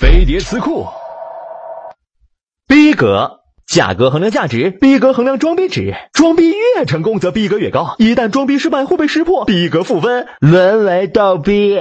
飞碟词库。逼格价格衡量价值逼格衡量装逼值装逼越成功则逼格越高。一旦装逼失败会被识破逼格负分沦为逗逼。